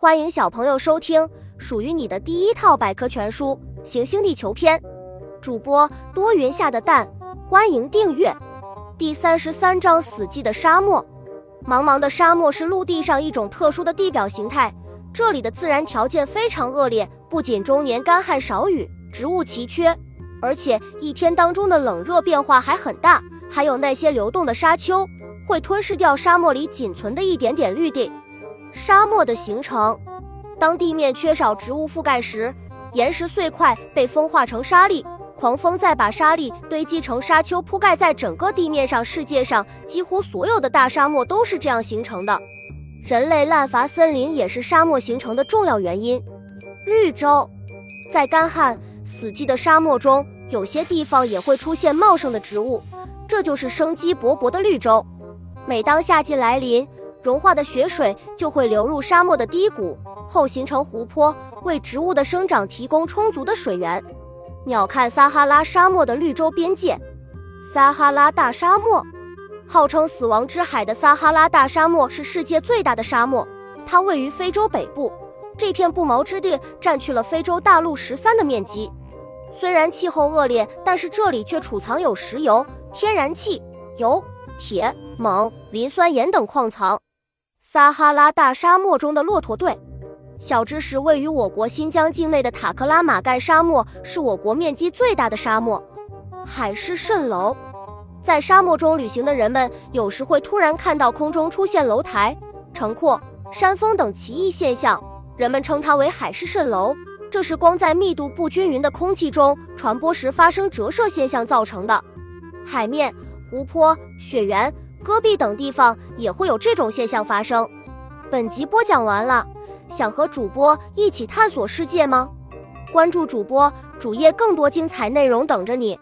欢迎小朋友收听属于你的第一套百科全书《行星地球篇》，主播多云下的蛋，欢迎订阅。第三十三章：死寂的沙漠。茫茫的沙漠是陆地上一种特殊的地表形态，这里的自然条件非常恶劣，不仅终年干旱少雨，植物奇缺，而且一天当中的冷热变化还很大，还有那些流动的沙丘会吞噬掉沙漠里仅存的一点点绿地。沙漠的形成，当地面缺少植物覆盖时，岩石碎块被风化成沙粒，狂风再把沙粒堆积成沙丘，铺盖在整个地面上。世界上几乎所有的大沙漠都是这样形成的。人类滥伐森林也是沙漠形成的重要原因。绿洲，在干旱死寂的沙漠中，有些地方也会出现茂盛的植物，这就是生机勃勃的绿洲。每当夏季来临，融化的雪水就会流入沙漠的低谷，后形成湖泊，为植物的生长提供充足的水源。鸟瞰撒哈拉沙漠的绿洲边界，撒哈拉大沙漠，号称“死亡之海”的撒哈拉大沙漠是世界最大的沙漠，它位于非洲北部。这片不毛之地占据了非洲大陆十三的面积。虽然气候恶劣，但是这里却储藏有石油、天然气、油、铁、锰、磷酸盐等矿藏。撒哈拉大沙漠中的骆驼队，小知识：位于我国新疆境内的塔克拉玛干沙漠是我国面积最大的沙漠。海市蜃楼，在沙漠中旅行的人们有时会突然看到空中出现楼台、城廓、山峰等奇异现象，人们称它为海市蜃楼。这是光在密度不均匀的空气中传播时发生折射现象造成的。海面、湖泊、雪原。戈壁等地方也会有这种现象发生。本集播讲完了，想和主播一起探索世界吗？关注主播主页，更多精彩内容等着你。